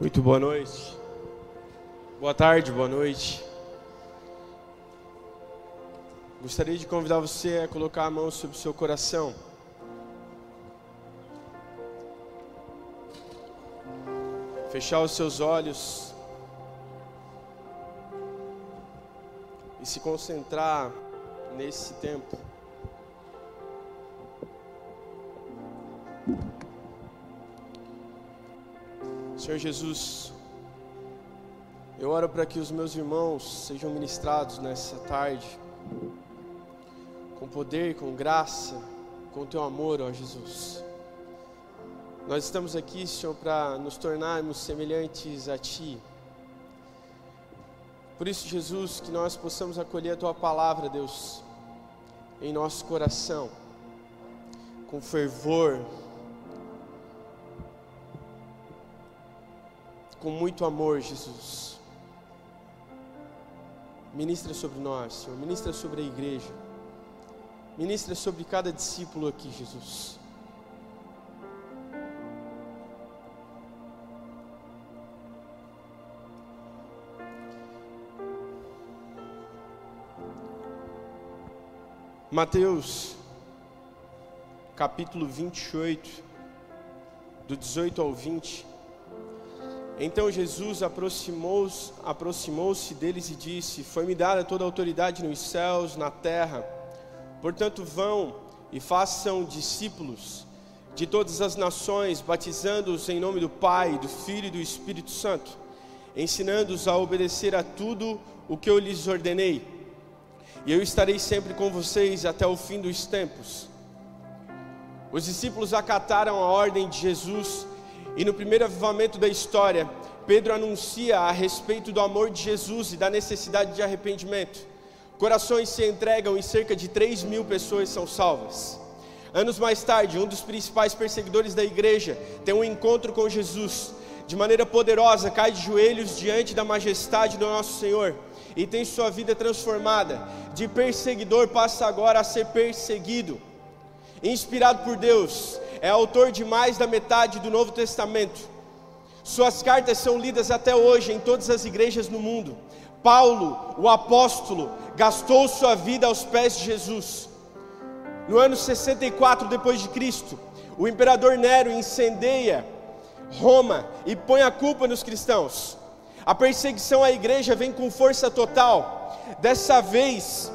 Muito boa noite. Boa tarde, boa noite. Gostaria de convidar você a colocar a mão sobre o seu coração. Fechar os seus olhos. E se concentrar nesse tempo. Senhor Jesus, eu oro para que os meus irmãos sejam ministrados nessa tarde, com poder, com graça, com teu amor, ó Jesus. Nós estamos aqui, Senhor, para nos tornarmos semelhantes a Ti. Por isso, Jesus, que nós possamos acolher a Tua palavra, Deus, em nosso coração, com fervor, com muito amor, Jesus. Ministra sobre nós, Senhor. Ministra sobre a igreja. Ministra sobre cada discípulo aqui, Jesus. Mateus, capítulo 28, do 18 ao 20. Então Jesus aproximou-se aproximou deles e disse: Foi-me dada toda a autoridade nos céus, na terra. Portanto, vão e façam discípulos de todas as nações, batizando-os em nome do Pai, do Filho e do Espírito Santo, ensinando-os a obedecer a tudo o que eu lhes ordenei. E eu estarei sempre com vocês até o fim dos tempos. Os discípulos acataram a ordem de Jesus e no primeiro avivamento da história, Pedro anuncia a respeito do amor de Jesus e da necessidade de arrependimento. Corações se entregam e cerca de 3 mil pessoas são salvas. Anos mais tarde, um dos principais perseguidores da igreja tem um encontro com Jesus. De maneira poderosa, cai de joelhos diante da majestade do nosso Senhor e tem sua vida transformada. De perseguidor passa agora a ser perseguido. Inspirado por Deus, é autor de mais da metade do Novo Testamento. Suas cartas são lidas até hoje em todas as igrejas no mundo. Paulo, o apóstolo, gastou sua vida aos pés de Jesus. No ano 64 depois de Cristo, o imperador Nero incendeia Roma e põe a culpa nos cristãos. A perseguição à igreja vem com força total. Dessa vez,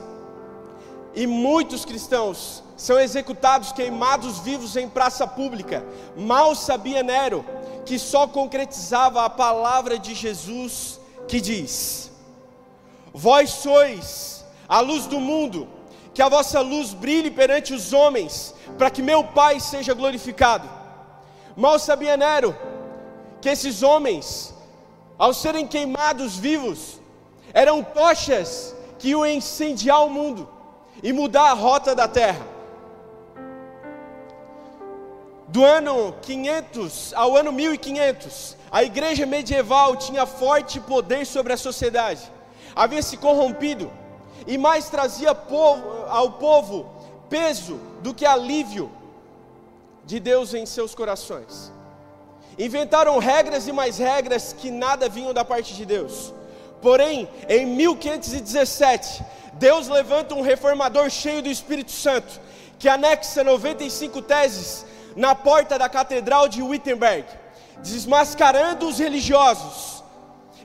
e muitos cristãos são executados, queimados vivos em praça pública. Mal sabia Nero que só concretizava a palavra de Jesus que diz: Vós sois a luz do mundo, que a vossa luz brilhe perante os homens, para que meu Pai seja glorificado. Mal sabia Nero que esses homens, ao serem queimados vivos, eram tochas que iam incendiar o mundo e mudar a rota da terra. Do ano 500 ao ano 1500, a igreja medieval tinha forte poder sobre a sociedade, havia se corrompido e mais trazia ao povo peso do que alívio de Deus em seus corações. Inventaram regras e mais regras que nada vinham da parte de Deus. Porém, em 1517, Deus levanta um reformador cheio do Espírito Santo, que anexa 95 teses na porta da Catedral de Wittenberg, desmascarando os religiosos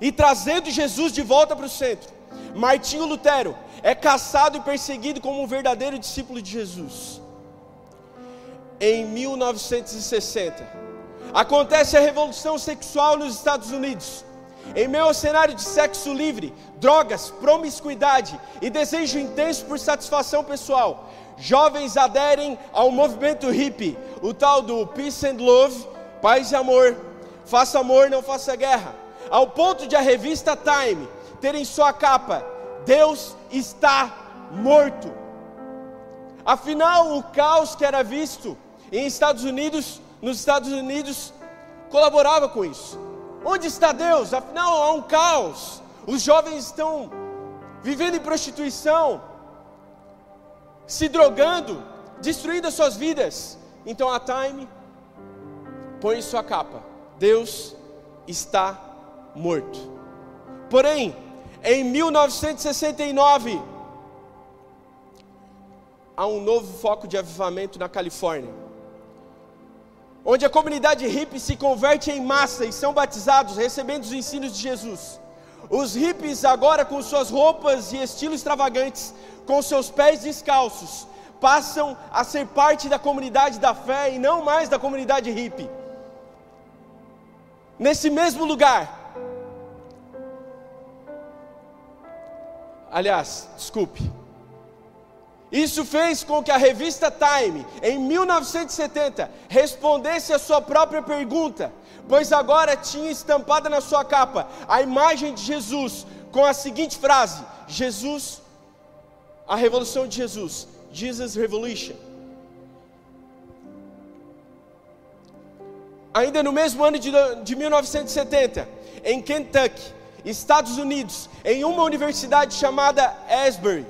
e trazendo Jesus de volta para o centro. Martinho Lutero é caçado e perseguido como um verdadeiro discípulo de Jesus. Em 1960, acontece a revolução sexual nos Estados Unidos. Em meio ao cenário de sexo livre, drogas, promiscuidade e desejo intenso por satisfação pessoal, jovens aderem ao movimento hippie, o tal do Peace and Love, paz e amor, faça amor, não faça guerra, ao ponto de a revista Time ter em sua capa: Deus está morto. Afinal, o caos que era visto em Estados Unidos, nos Estados Unidos, colaborava com isso. Onde está Deus? Afinal, há um caos. Os jovens estão vivendo em prostituição, se drogando, destruindo as suas vidas. Então a Time põe sua capa. Deus está morto. Porém, em 1969, há um novo foco de avivamento na Califórnia, onde a comunidade hippie se converte em massa e são batizados, recebendo os ensinos de Jesus. Os hippies, agora com suas roupas e estilo extravagantes, com seus pés descalços, passam a ser parte da comunidade da fé e não mais da comunidade hippie. Nesse mesmo lugar, aliás, desculpe, isso fez com que a revista Time, em 1970, respondesse a sua própria pergunta, pois agora tinha estampada na sua capa a imagem de Jesus com a seguinte frase: Jesus, a revolução de Jesus, Jesus Revolution. Ainda no mesmo ano de, de 1970, em Kentucky, Estados Unidos, em uma universidade chamada Asbury,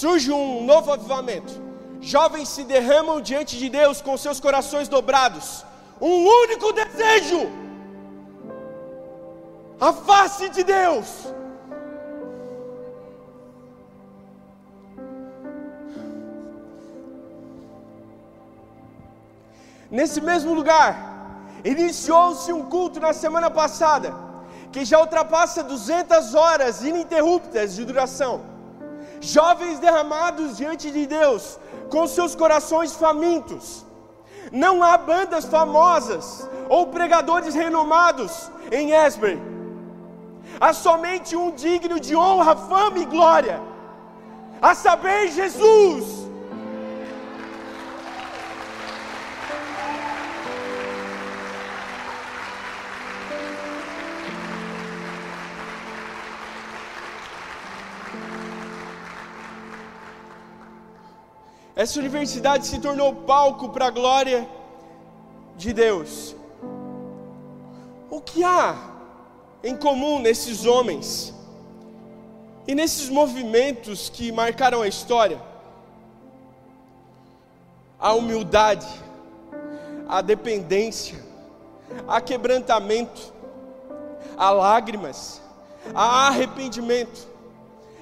surge um novo avivamento. Jovens se derramam diante de Deus com seus corações dobrados. Um único desejo: a face de Deus. Nesse mesmo lugar, iniciou-se um culto na semana passada, que já ultrapassa 200 horas ininterruptas de duração jovens derramados diante de Deus, com seus corações famintos. Não há bandas famosas ou pregadores renomados em Esber. Há somente um digno de honra, fama e glória, a saber, Jesus. Essa universidade se tornou palco para a glória de Deus. O que há em comum nesses homens e nesses movimentos que marcaram a história? A humildade, a dependência, a quebrantamento, a lágrimas, a arrependimento,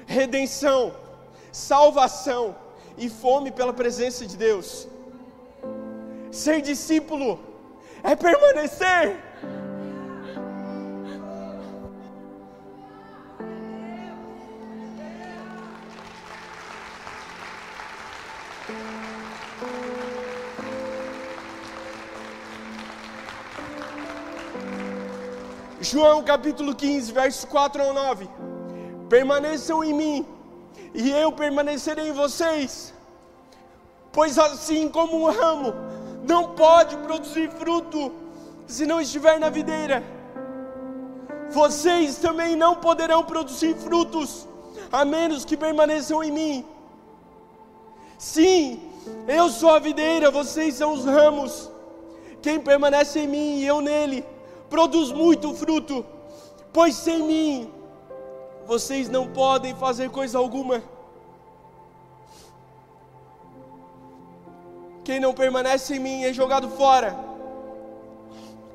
redenção, salvação e fome pela presença de Deus. Ser discípulo é permanecer. João capítulo 15, verso 4 ao 9. Permaneçam em mim e eu permanecerei em vocês. Pois assim como um ramo não pode produzir fruto se não estiver na videira, vocês também não poderão produzir frutos a menos que permaneçam em mim. Sim, eu sou a videira, vocês são os ramos. Quem permanece em mim e eu nele, produz muito fruto, pois sem mim vocês não podem fazer coisa alguma. Quem não permanece em mim é jogado fora,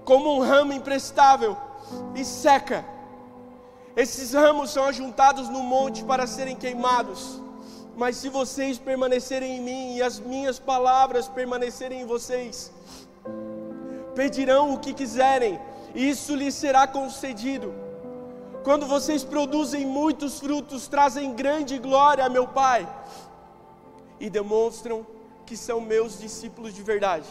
como um ramo imprestável, e seca. Esses ramos são ajuntados no monte para serem queimados. Mas se vocês permanecerem em mim e as minhas palavras permanecerem em vocês, pedirão o que quiserem, e isso lhes será concedido. Quando vocês produzem muitos frutos, trazem grande glória a meu Pai e demonstram que são meus discípulos de verdade.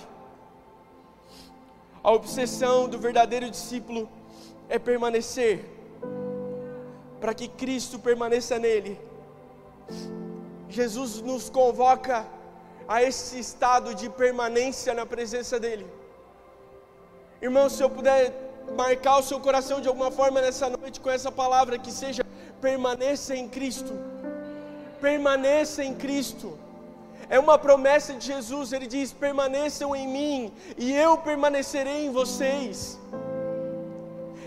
A obsessão do verdadeiro discípulo é permanecer, para que Cristo permaneça nele. Jesus nos convoca a esse estado de permanência na presença dEle. Irmão, se eu puder marcar o seu coração de alguma forma nessa noite com essa palavra que seja permaneça em Cristo. Permaneça em Cristo. É uma promessa de Jesus, ele diz: permaneçam em mim e eu permanecerei em vocês.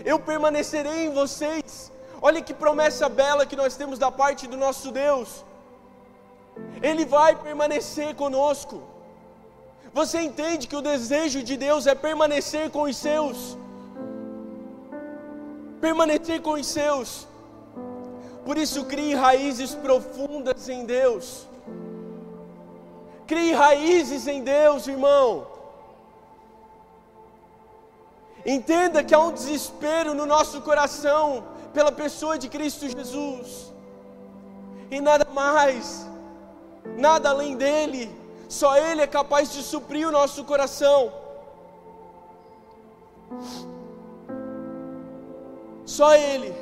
Eu permanecerei em vocês. Olha que promessa bela que nós temos da parte do nosso Deus. Ele vai permanecer conosco. Você entende que o desejo de Deus é permanecer com os seus? Permanecer com os seus. Por isso, crie raízes profundas em Deus. Crie raízes em Deus, irmão. Entenda que há um desespero no nosso coração pela pessoa de Cristo Jesus. E nada mais, nada além dele, só Ele é capaz de suprir o nosso coração. Só Ele.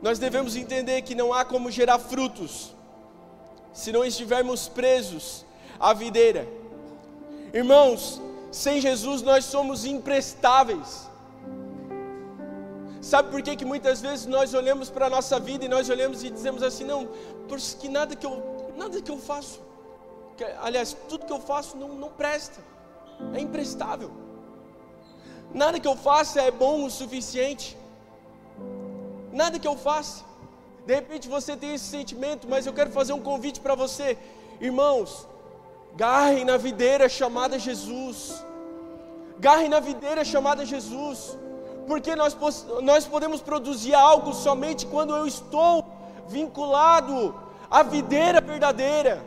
Nós devemos entender que não há como gerar frutos se não estivermos presos à videira. Irmãos, sem Jesus nós somos imprestáveis. Sabe por que, que muitas vezes nós olhamos para a nossa vida e nós olhamos e dizemos assim, não, por que nada que eu, nada que eu faço, que, aliás, tudo que eu faço não, não presta, é imprestável. Nada que eu faça é bom o suficiente. Nada que eu faça. De repente você tem esse sentimento, mas eu quero fazer um convite para você, irmãos. Garrem na videira chamada Jesus. Garrem na videira chamada Jesus. Porque nós, nós podemos produzir algo somente quando eu estou vinculado à videira verdadeira.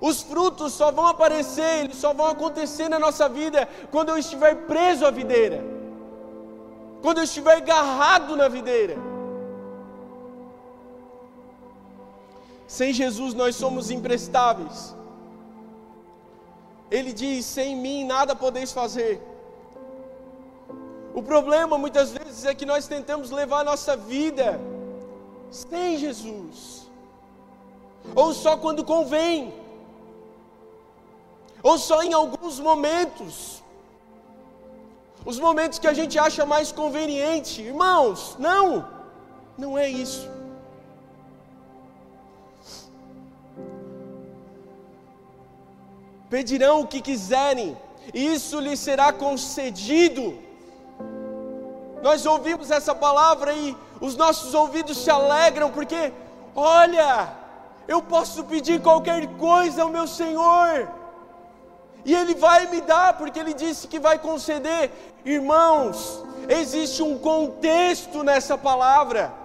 Os frutos só vão aparecer, eles só vão acontecer na nossa vida quando eu estiver preso à videira. Quando eu estiver agarrado na videira. Sem Jesus nós somos imprestáveis. Ele diz: sem mim nada podeis fazer. O problema muitas vezes é que nós tentamos levar a nossa vida sem Jesus, ou só quando convém, ou só em alguns momentos, os momentos que a gente acha mais conveniente. Irmãos, não, não é isso. Pedirão o que quiserem, e isso lhes será concedido. Nós ouvimos essa palavra e os nossos ouvidos se alegram, porque, olha, eu posso pedir qualquer coisa ao meu Senhor, e Ele vai me dar, porque Ele disse que vai conceder. Irmãos, existe um contexto nessa palavra.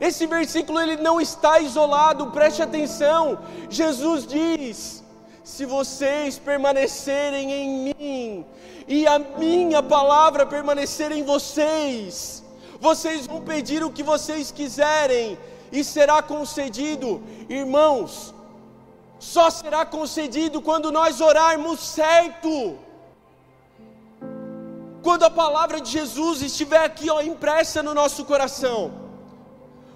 Esse versículo ele não está isolado, preste atenção. Jesus diz: Se vocês permanecerem em mim e a minha palavra permanecer em vocês, vocês vão pedir o que vocês quiserem e será concedido. Irmãos, só será concedido quando nós orarmos certo. Quando a palavra de Jesus estiver aqui, ó, impressa no nosso coração.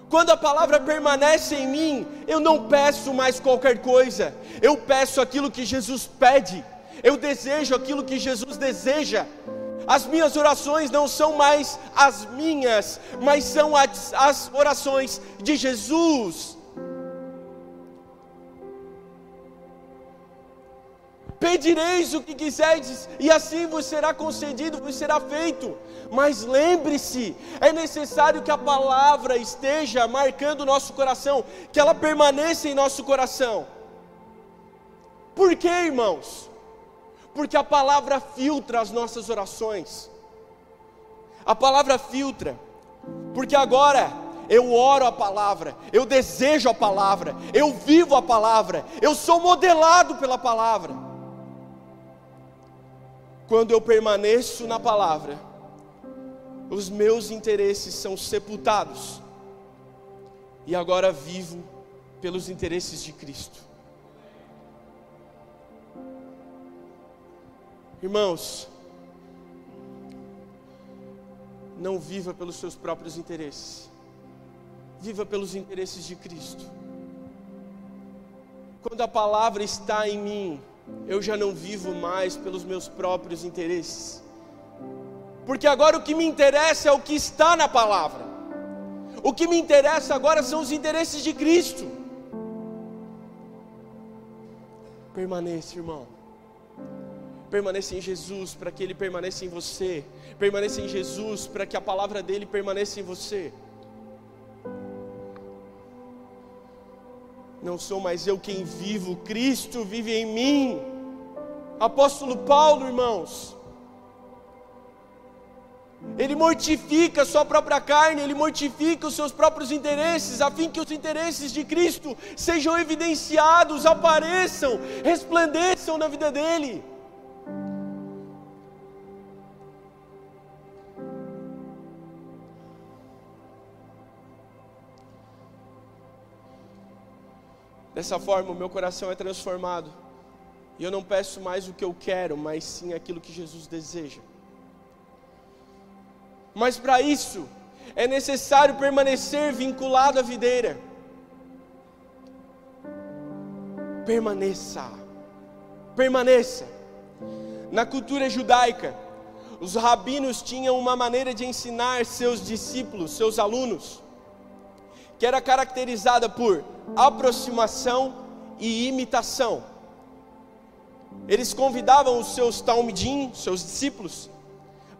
Quando a palavra permanece em mim, eu não peço mais qualquer coisa, eu peço aquilo que Jesus pede, eu desejo aquilo que Jesus deseja. As minhas orações não são mais as minhas, mas são as, as orações de Jesus. Pedireis o que quiserdes, e assim vos será concedido, vos será feito. Mas lembre-se, é necessário que a palavra esteja marcando o nosso coração, que ela permaneça em nosso coração. Por quê, irmãos? Porque a palavra filtra as nossas orações. A palavra filtra, porque agora eu oro a palavra, eu desejo a palavra, eu vivo a palavra, eu sou modelado pela palavra quando eu permaneço na palavra, os meus interesses são sepultados, e agora vivo pelos interesses de Cristo. Irmãos, não viva pelos seus próprios interesses, viva pelos interesses de Cristo. Quando a palavra está em mim, eu já não vivo mais pelos meus próprios interesses. Porque agora o que me interessa é o que está na palavra. O que me interessa agora são os interesses de Cristo. Permaneça, irmão. Permaneça em Jesus para que Ele permaneça em você. Permaneça em Jesus para que a palavra dele permaneça em você. Não sou mais eu quem vivo, Cristo vive em mim. Apóstolo Paulo, irmãos, ele mortifica a sua própria carne, ele mortifica os seus próprios interesses, a fim que os interesses de Cristo sejam evidenciados, apareçam, resplandeçam na vida dele. Dessa forma, o meu coração é transformado. E eu não peço mais o que eu quero, mas sim aquilo que Jesus deseja. Mas para isso, é necessário permanecer vinculado à videira. Permaneça. Permaneça. Na cultura judaica, os rabinos tinham uma maneira de ensinar seus discípulos, seus alunos, que era caracterizada por aproximação e imitação. Eles convidavam os seus talmidim, seus discípulos,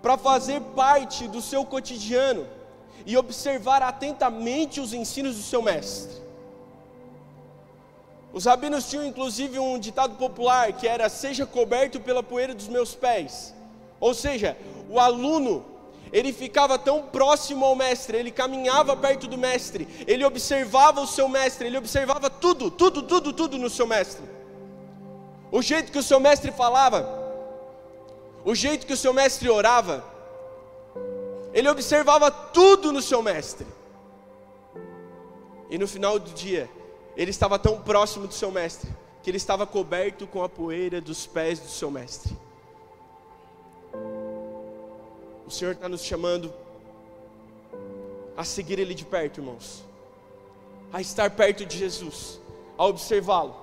para fazer parte do seu cotidiano e observar atentamente os ensinos do seu mestre. Os rabinos tinham inclusive um ditado popular que era: Seja coberto pela poeira dos meus pés. Ou seja, o aluno ele ficava tão próximo ao mestre, ele caminhava perto do mestre, ele observava o seu mestre, ele observava tudo, tudo, tudo, tudo no seu mestre. O jeito que o seu mestre falava, o jeito que o seu mestre orava, ele observava tudo no seu mestre. E no final do dia, ele estava tão próximo do seu mestre, que ele estava coberto com a poeira dos pés do seu mestre. O Senhor está nos chamando a seguir Ele de perto, irmãos, a estar perto de Jesus, a observá-lo.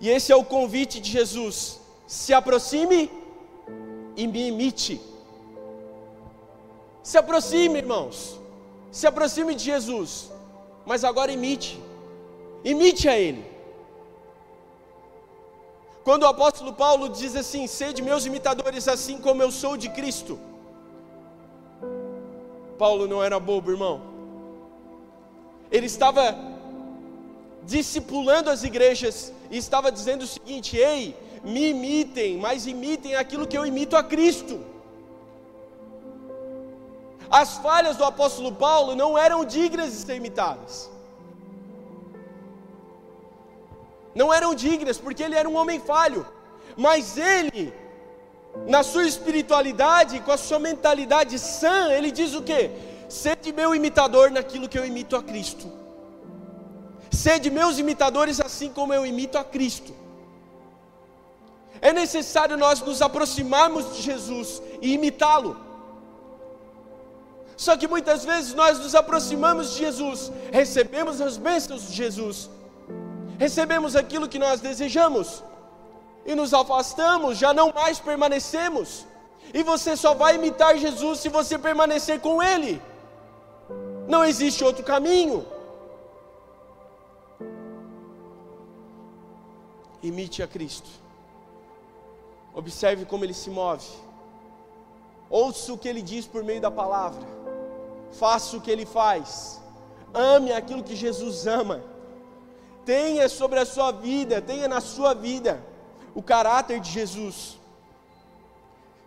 E esse é o convite de Jesus: se aproxime e me imite. Se aproxime, irmãos, se aproxime de Jesus, mas agora imite, imite a Ele. Quando o apóstolo Paulo diz assim: sede meus imitadores, assim como eu sou de Cristo. Paulo não era bobo, irmão. Ele estava discipulando as igrejas e estava dizendo o seguinte: ei, me imitem, mas imitem aquilo que eu imito a Cristo. As falhas do apóstolo Paulo não eram dignas de ser imitadas. Não eram dignas, porque ele era um homem falho, mas ele, na sua espiritualidade, com a sua mentalidade sã, ele diz o que? Sede meu imitador naquilo que eu imito a Cristo. Sede meus imitadores assim como eu imito a Cristo. É necessário nós nos aproximarmos de Jesus e imitá-lo. Só que muitas vezes nós nos aproximamos de Jesus, recebemos as bênçãos de Jesus, recebemos aquilo que nós desejamos e nos afastamos, já não mais permanecemos. E você só vai imitar Jesus se você permanecer com Ele. Não existe outro caminho. Imite a Cristo. Observe como ele se move. Ouça o que ele diz por meio da palavra. Faça o que ele faz. Ame aquilo que Jesus ama tenha sobre a sua vida, tenha na sua vida o caráter de Jesus.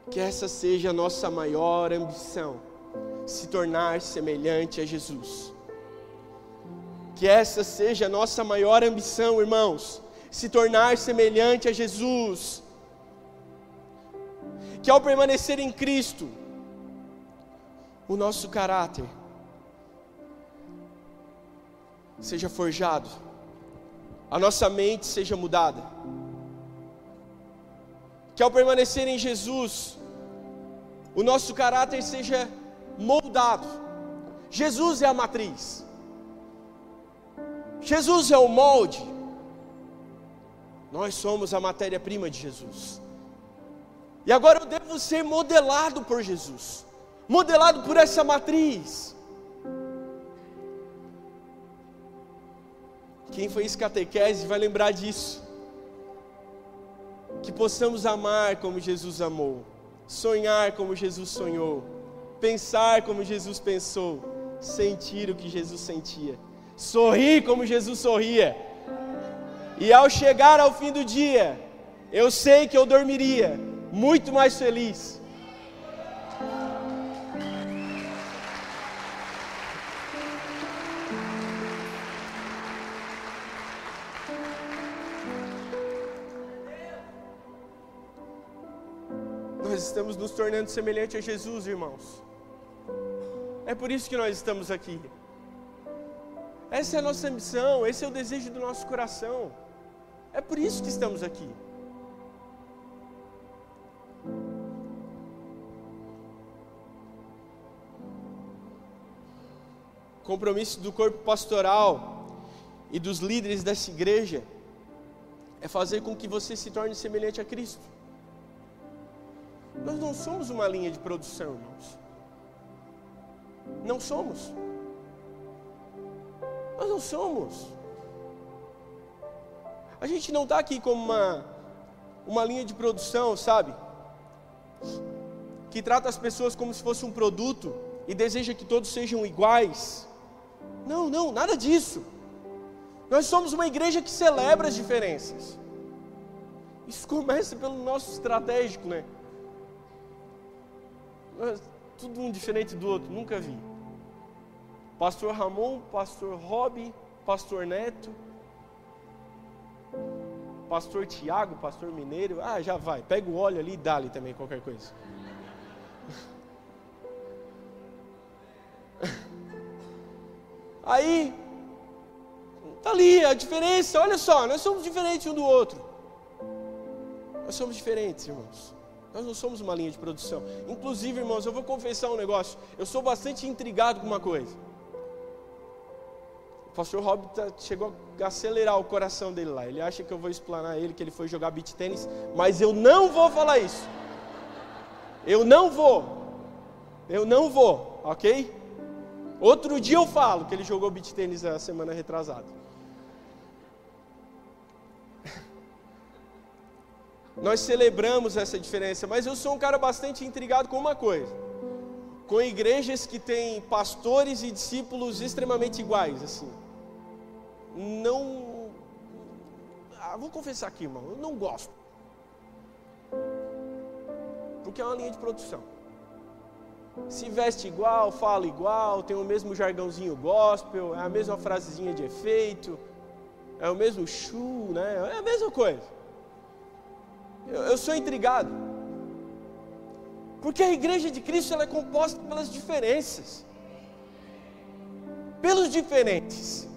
Que essa seja a nossa maior ambição, se tornar semelhante a Jesus. Que essa seja a nossa maior ambição, irmãos, se tornar semelhante a Jesus. Que ao permanecer em Cristo, o nosso caráter seja forjado a nossa mente seja mudada. Que ao permanecer em Jesus, o nosso caráter seja moldado. Jesus é a matriz. Jesus é o molde. Nós somos a matéria-prima de Jesus. E agora eu devo ser modelado por Jesus, modelado por essa matriz. Quem fez catequese vai lembrar disso. Que possamos amar como Jesus amou, sonhar como Jesus sonhou, pensar como Jesus pensou, sentir o que Jesus sentia, sorrir como Jesus sorria. E ao chegar ao fim do dia, eu sei que eu dormiria muito mais feliz. Nos tornando semelhante a Jesus, irmãos. É por isso que nós estamos aqui. Essa é a nossa missão, esse é o desejo do nosso coração. É por isso que estamos aqui. compromisso do corpo pastoral e dos líderes dessa igreja é fazer com que você se torne semelhante a Cristo. Nós não somos uma linha de produção, irmãos. Não somos. Nós não somos. A gente não está aqui como uma, uma linha de produção, sabe? Que trata as pessoas como se fosse um produto e deseja que todos sejam iguais. Não, não, nada disso. Nós somos uma igreja que celebra as diferenças. Isso começa pelo nosso estratégico, né? Tudo um diferente do outro, nunca vi. Pastor Ramon, Pastor Rob, Pastor Neto, Pastor Tiago, Pastor Mineiro. Ah, já vai. Pega o óleo ali e dá-lhe também qualquer coisa. Aí, tá ali a diferença. Olha só, nós somos diferentes um do outro. Nós somos diferentes, irmãos. Nós não somos uma linha de produção. Inclusive, irmãos, eu vou confessar um negócio. Eu sou bastante intrigado com uma coisa. O pastor Rob tá, chegou a acelerar o coração dele lá. Ele acha que eu vou explanar ele, que ele foi jogar beat tênis. Mas eu não vou falar isso. Eu não vou. Eu não vou, ok? Outro dia eu falo que ele jogou beat tênis a semana retrasada. Nós celebramos essa diferença, mas eu sou um cara bastante intrigado com uma coisa: com igrejas que têm pastores e discípulos extremamente iguais, assim. Não. Ah, vou confessar aqui, irmão, eu não gosto. Porque é uma linha de produção. Se veste igual, fala igual, tem o mesmo jargãozinho gospel, é a mesma frasezinha de efeito, é o mesmo chu, né? É a mesma coisa. Eu, eu sou intrigado. Porque a igreja de Cristo ela é composta pelas diferenças. Pelos diferentes.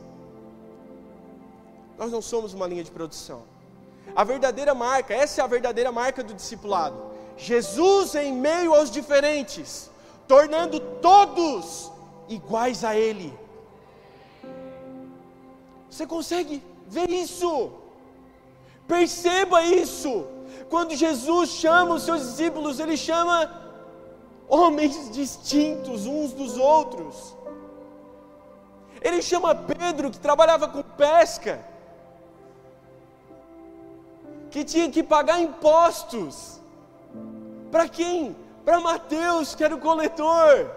Nós não somos uma linha de produção. A verdadeira marca, essa é a verdadeira marca do discipulado. Jesus em meio aos diferentes, tornando todos iguais a Ele. Você consegue ver isso? Perceba isso quando Jesus chama os seus discípulos, ele chama homens distintos uns dos outros. Ele chama Pedro, que trabalhava com pesca, que tinha que pagar impostos. Para quem? Para Mateus, que era o coletor.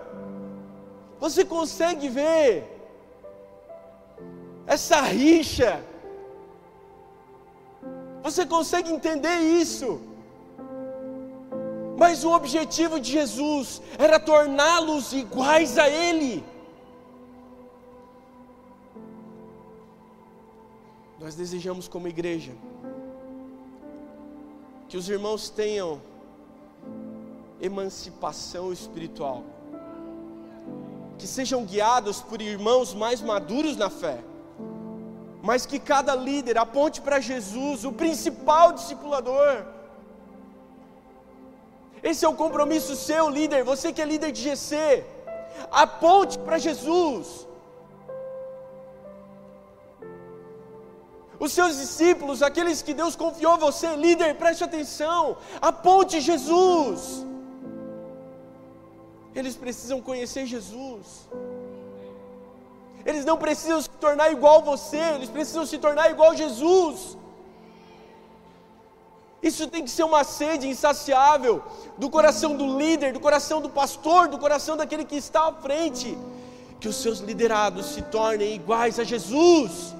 Você consegue ver essa rixa você consegue entender isso? Mas o objetivo de Jesus era torná-los iguais a Ele. Nós desejamos, como igreja, que os irmãos tenham emancipação espiritual, que sejam guiados por irmãos mais maduros na fé mas que cada líder aponte para Jesus, o principal discipulador. Esse é o compromisso seu, líder, você que é líder de GC, aponte para Jesus. Os seus discípulos, aqueles que Deus confiou a você, líder, preste atenção, aponte Jesus. Eles precisam conhecer Jesus. Eles não precisam se tornar igual a você, eles precisam se tornar igual a Jesus. Isso tem que ser uma sede insaciável do coração do líder, do coração do pastor, do coração daquele que está à frente. Que os seus liderados se tornem iguais a Jesus.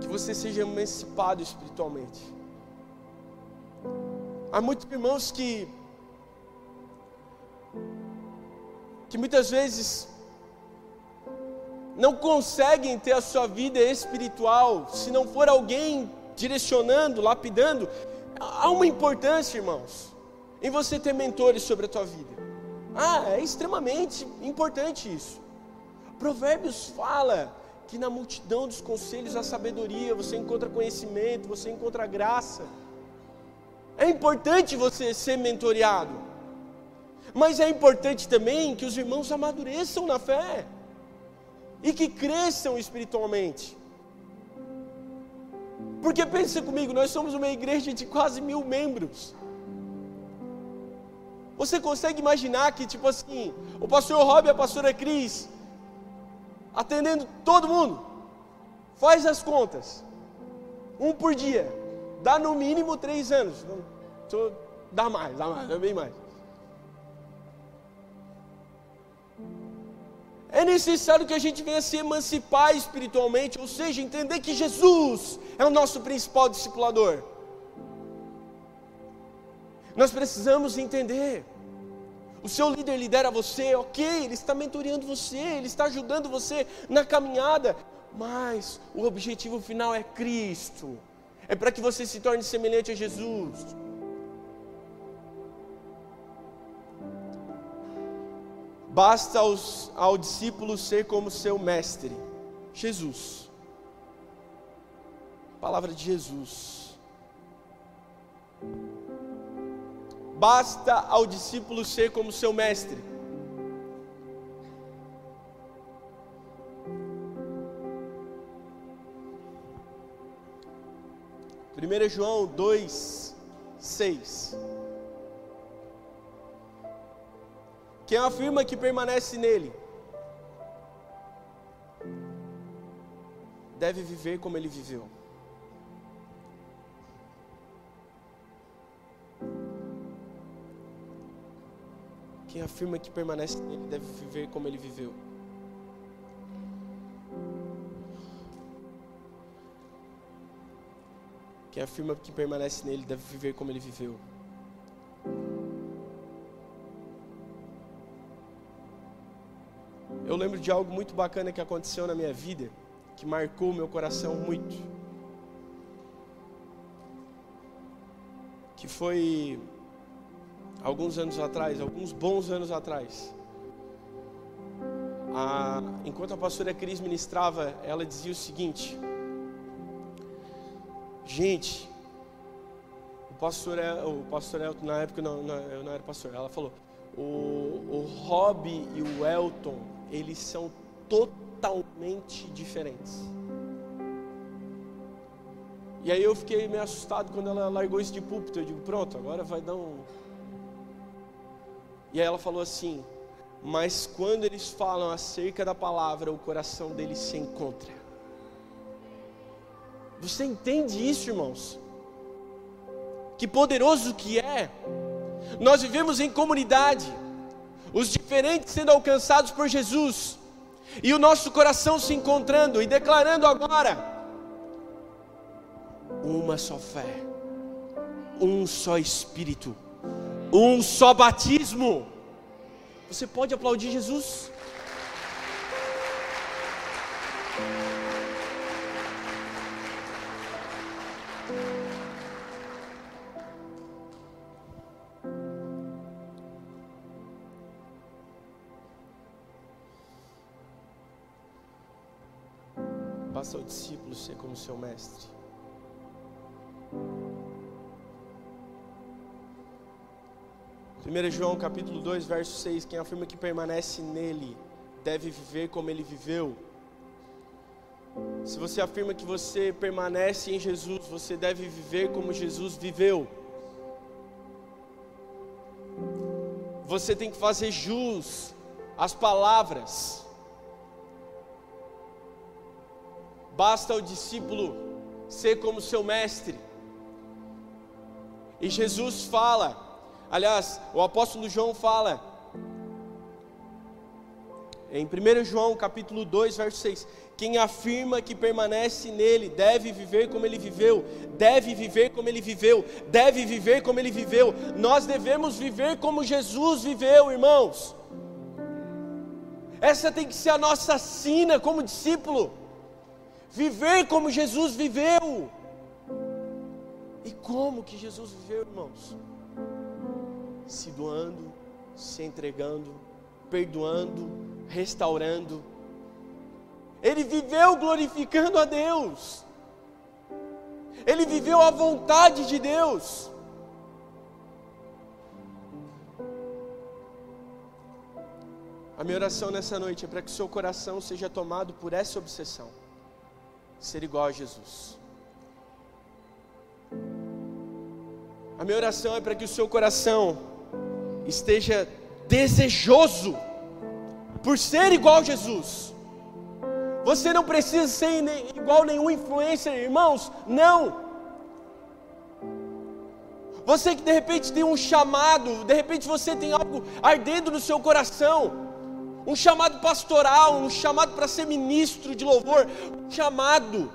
Que você seja emancipado espiritualmente. Há muitos irmãos que que muitas vezes não conseguem ter a sua vida espiritual se não for alguém direcionando, lapidando. Há uma importância, irmãos, em você ter mentores sobre a tua vida. Ah, é extremamente importante isso. Provérbios fala que na multidão dos conselhos há sabedoria, você encontra conhecimento, você encontra graça. É importante você ser mentoreado, mas é importante também que os irmãos amadureçam na fé e que cresçam espiritualmente. Porque pensa comigo, nós somos uma igreja de quase mil membros. Você consegue imaginar que, tipo assim, o pastor Rob e a pastora Cris atendendo todo mundo. Faz as contas. Um por dia. Dá no mínimo três anos. Dá mais, dá mais, dá bem mais. É necessário que a gente venha se emancipar espiritualmente, ou seja, entender que Jesus é o nosso principal discipulador. Nós precisamos entender o seu líder lidera você, ok, ele está mentoreando você, ele está ajudando você na caminhada, mas o objetivo final é Cristo, é para que você se torne semelhante a Jesus. Basta aos, ao discípulo ser como seu mestre, Jesus. Palavra de Jesus. basta ao discípulo ser como seu mestre. Primeiro João 2, 6. Quem afirma que permanece nele deve viver como ele viveu. Quem afirma que permanece nele deve viver como ele viveu. Quem afirma que permanece nele deve viver como ele viveu. Eu lembro de algo muito bacana que aconteceu na minha vida, que marcou meu coração muito. Que foi alguns anos atrás, alguns bons anos atrás, a, enquanto a pastora Cris ministrava, ela dizia o seguinte: Gente, o pastor, o pastor Elton, na época não, eu não era pastor, ela falou: o, o Rob e o Elton, eles são totalmente diferentes. E aí eu fiquei meio assustado quando ela largou isso de púlpito. Eu digo, pronto, agora vai dar um, e aí ela falou assim: Mas quando eles falam acerca da palavra, o coração deles se encontra. Você entende isso, irmãos? Que poderoso que é. Nós vivemos em comunidade, os diferentes sendo alcançados por Jesus, e o nosso coração se encontrando e declarando agora: uma só fé, um só Espírito um só batismo. Você pode aplaudir Jesus? Como seu mestre. 1 João capítulo 2, verso 6, quem afirma que permanece nele deve viver como ele viveu. Se você afirma que você permanece em Jesus, você deve viver como Jesus viveu. Você tem que fazer jus às palavras. Basta o discípulo ser como seu mestre. E Jesus fala: Aliás, o apóstolo João fala, Em 1 João capítulo 2, verso 6, quem afirma que permanece nele deve viver como ele viveu, deve viver como ele viveu, deve viver como ele viveu. Nós devemos viver como Jesus viveu, irmãos. Essa tem que ser a nossa sina como discípulo. Viver como Jesus viveu. E como que Jesus viveu, irmãos? Se doando, se entregando, perdoando, restaurando. Ele viveu glorificando a Deus. Ele viveu a vontade de Deus. A minha oração nessa noite é para que o seu coração seja tomado por essa obsessão ser igual a Jesus. A minha oração é para que o seu coração esteja desejoso por ser igual a Jesus. Você não precisa ser igual nenhum influencer, irmãos, não. Você que de repente tem um chamado, de repente você tem algo ardendo no seu coração, um chamado pastoral, um chamado para ser ministro de louvor, um chamado,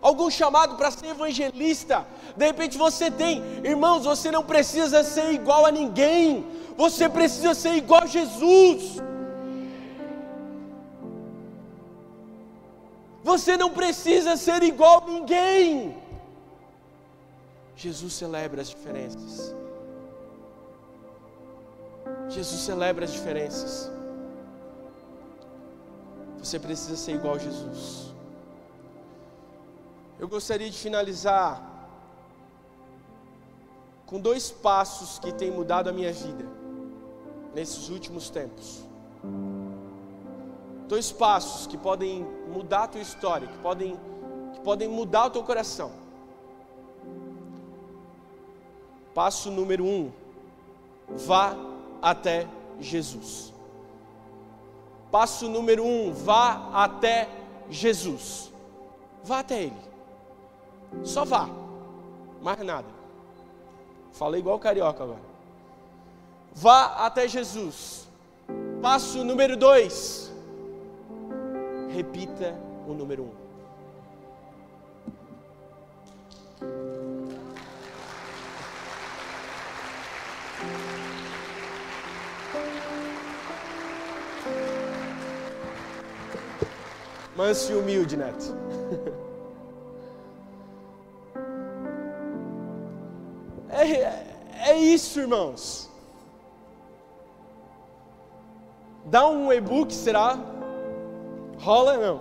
algum chamado para ser evangelista. De repente você tem, irmãos, você não precisa ser igual a ninguém, você precisa ser igual a Jesus. Você não precisa ser igual a ninguém. Jesus celebra as diferenças. Jesus celebra as diferenças. Você precisa ser igual a Jesus. Eu gostaria de finalizar com dois passos que têm mudado a minha vida nesses últimos tempos. Dois passos que podem mudar a tua história, que podem, que podem mudar o teu coração. Passo número um: vá até Jesus. Passo número um: vá até Jesus. Vá até Ele. Só vá. Mais nada. Falei igual carioca agora. Vá até Jesus. Passo número dois. Repita o número um. Manso e humilde, Neto. É, é, é isso, irmãos. Dá um e-book, será? Rola não.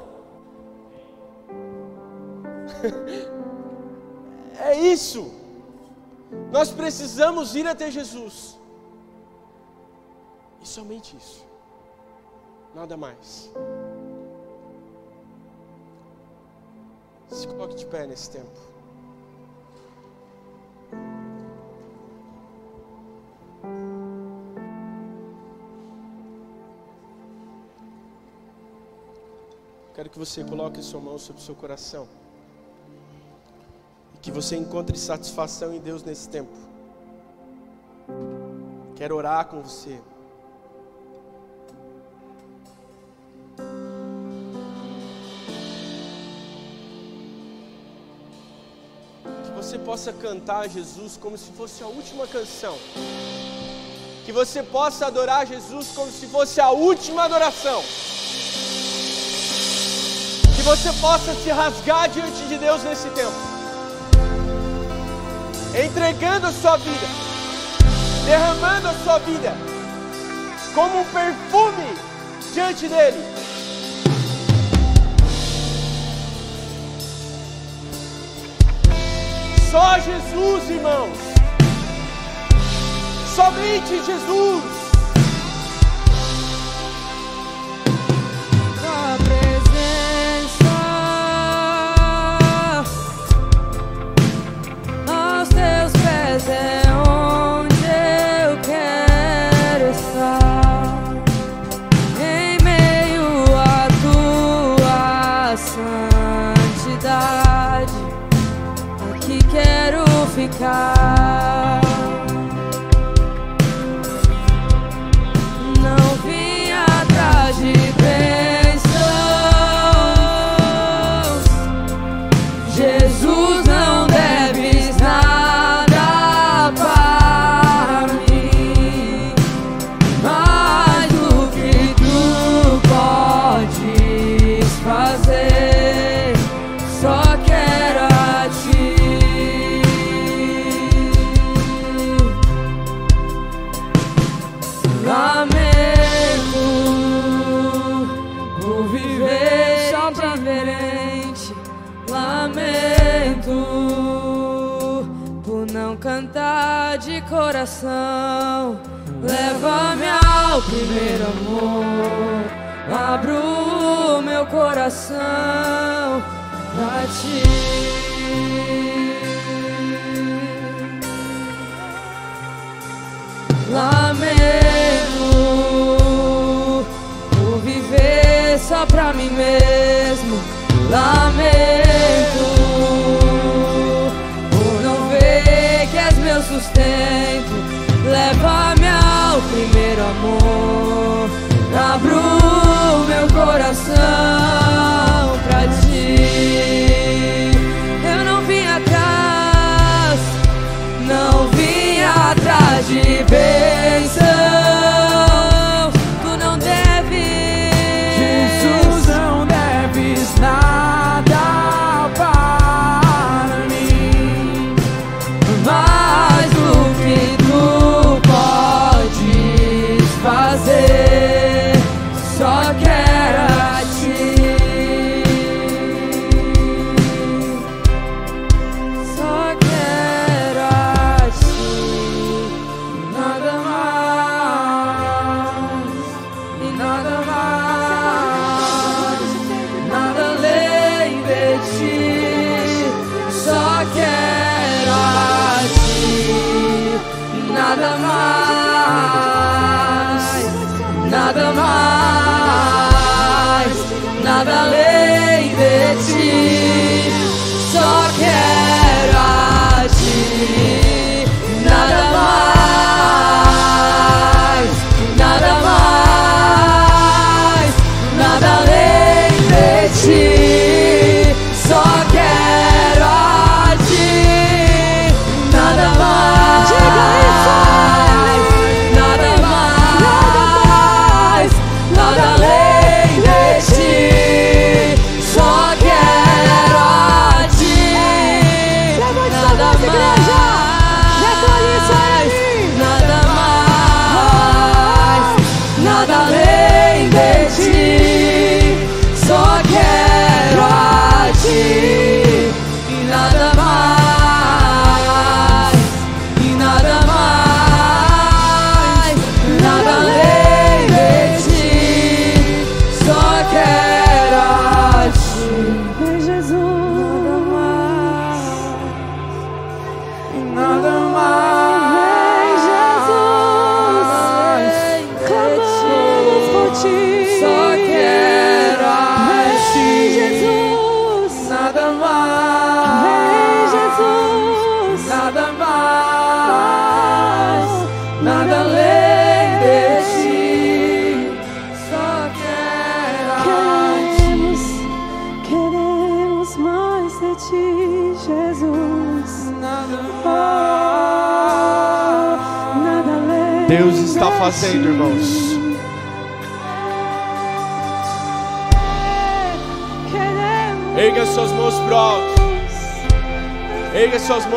é isso. Nós precisamos ir até Jesus. E somente isso. Nada mais. Se coloque de pé nesse tempo. Quero que você coloque sua mão sobre o seu coração. E que você encontre satisfação em Deus nesse tempo. Quero orar com você. Possa cantar Jesus como se fosse a última canção. Que você possa adorar Jesus como se fosse a última adoração. Que você possa se rasgar diante de Deus nesse tempo. Entregando a sua vida, derramando a sua vida como um perfume diante dele. Só Jesus, irmãos. Somente Jesus.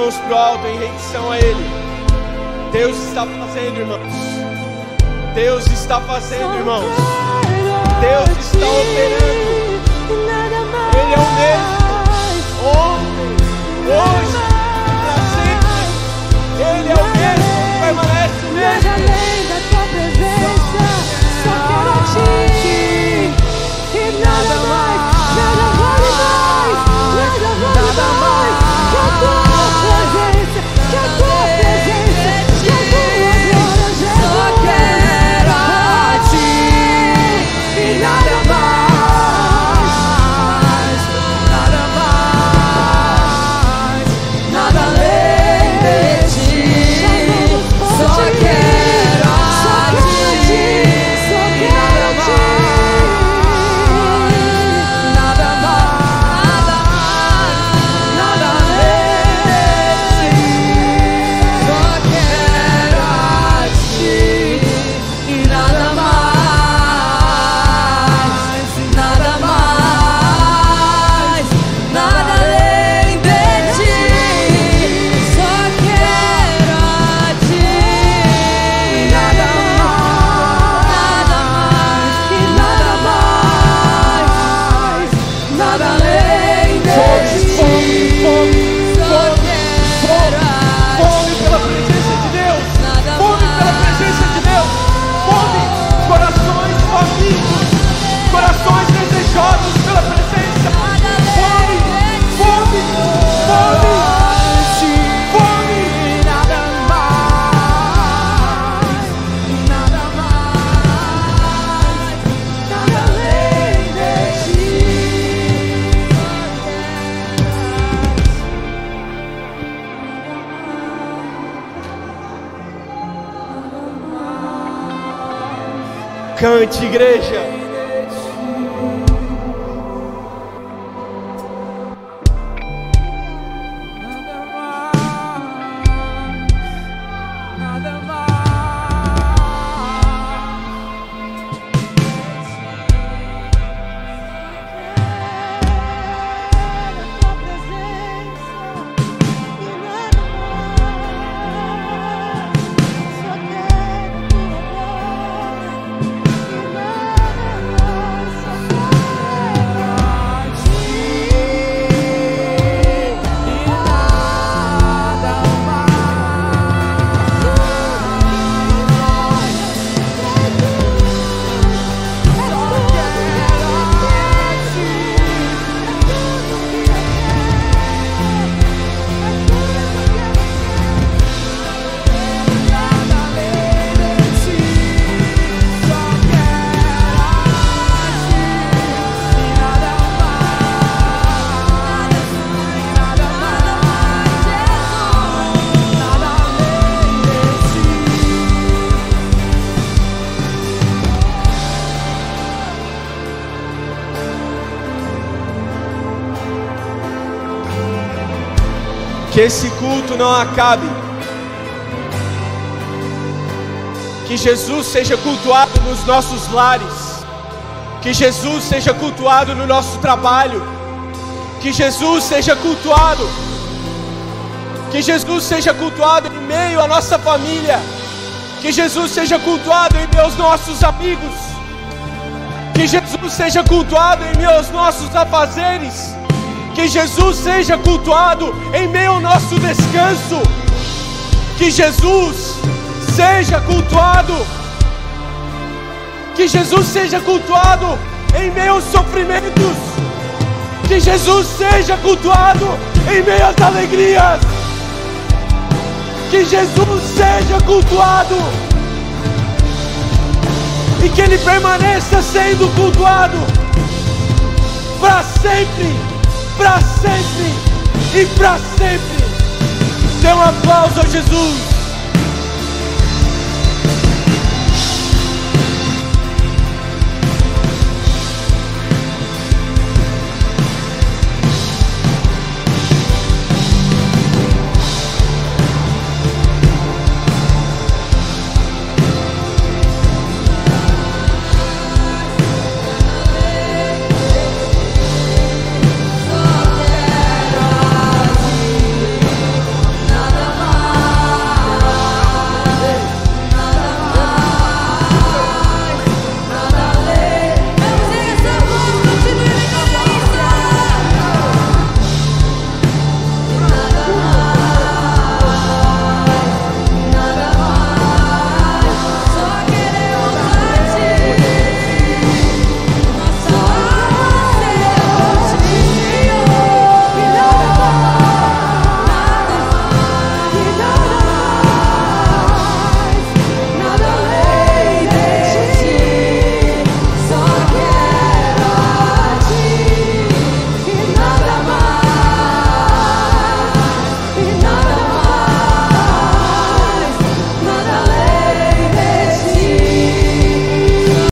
mãos para o alto em rendição a Ele. Deus está fazendo, irmãos. Deus está fazendo, irmãos. Deus está operando. Cante, igreja. Que esse culto não acabe. Que Jesus seja cultuado nos nossos lares. Que Jesus seja cultuado no nosso trabalho. Que Jesus seja cultuado. Que Jesus seja cultuado em meio à nossa família. Que Jesus seja cultuado em aos nossos amigos. Que Jesus seja cultuado em aos nossos afazeres. Que Jesus seja cultuado em meio ao nosso descanso. Que Jesus seja cultuado. Que Jesus seja cultuado em meio aos sofrimentos. Que Jesus seja cultuado em meio às alegrias. Que Jesus seja cultuado. E que Ele permaneça sendo cultuado para sempre para sempre e para sempre. Dê um aplauso a Jesus.